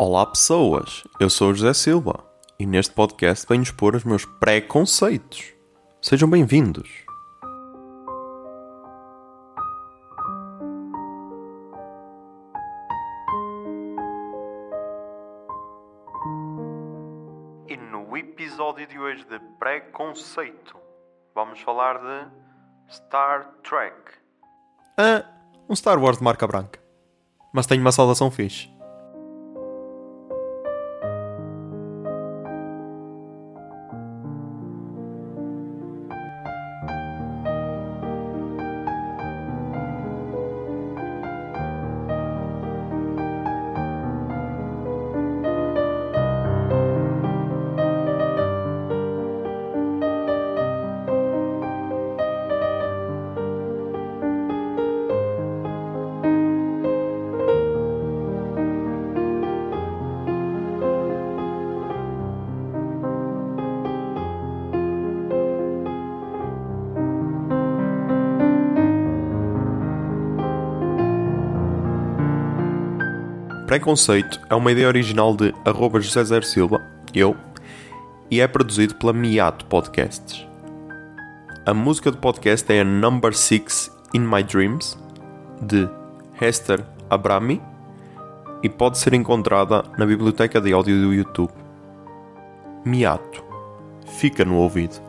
Olá pessoas, eu sou o José Silva e neste podcast venho expor os meus preconceitos. Sejam bem-vindos. E no episódio de hoje de preconceito, vamos falar de Star Trek. Ah, um Star Wars de marca branca. Mas tenho uma saudação fixe. Preconceito é uma ideia original de arroba José Zer Silva, eu, e é produzido pela Miato Podcasts. A música do podcast é a Number 6 In My Dreams, de Hester Abrami, e pode ser encontrada na biblioteca de áudio do YouTube. Miato. Fica no ouvido.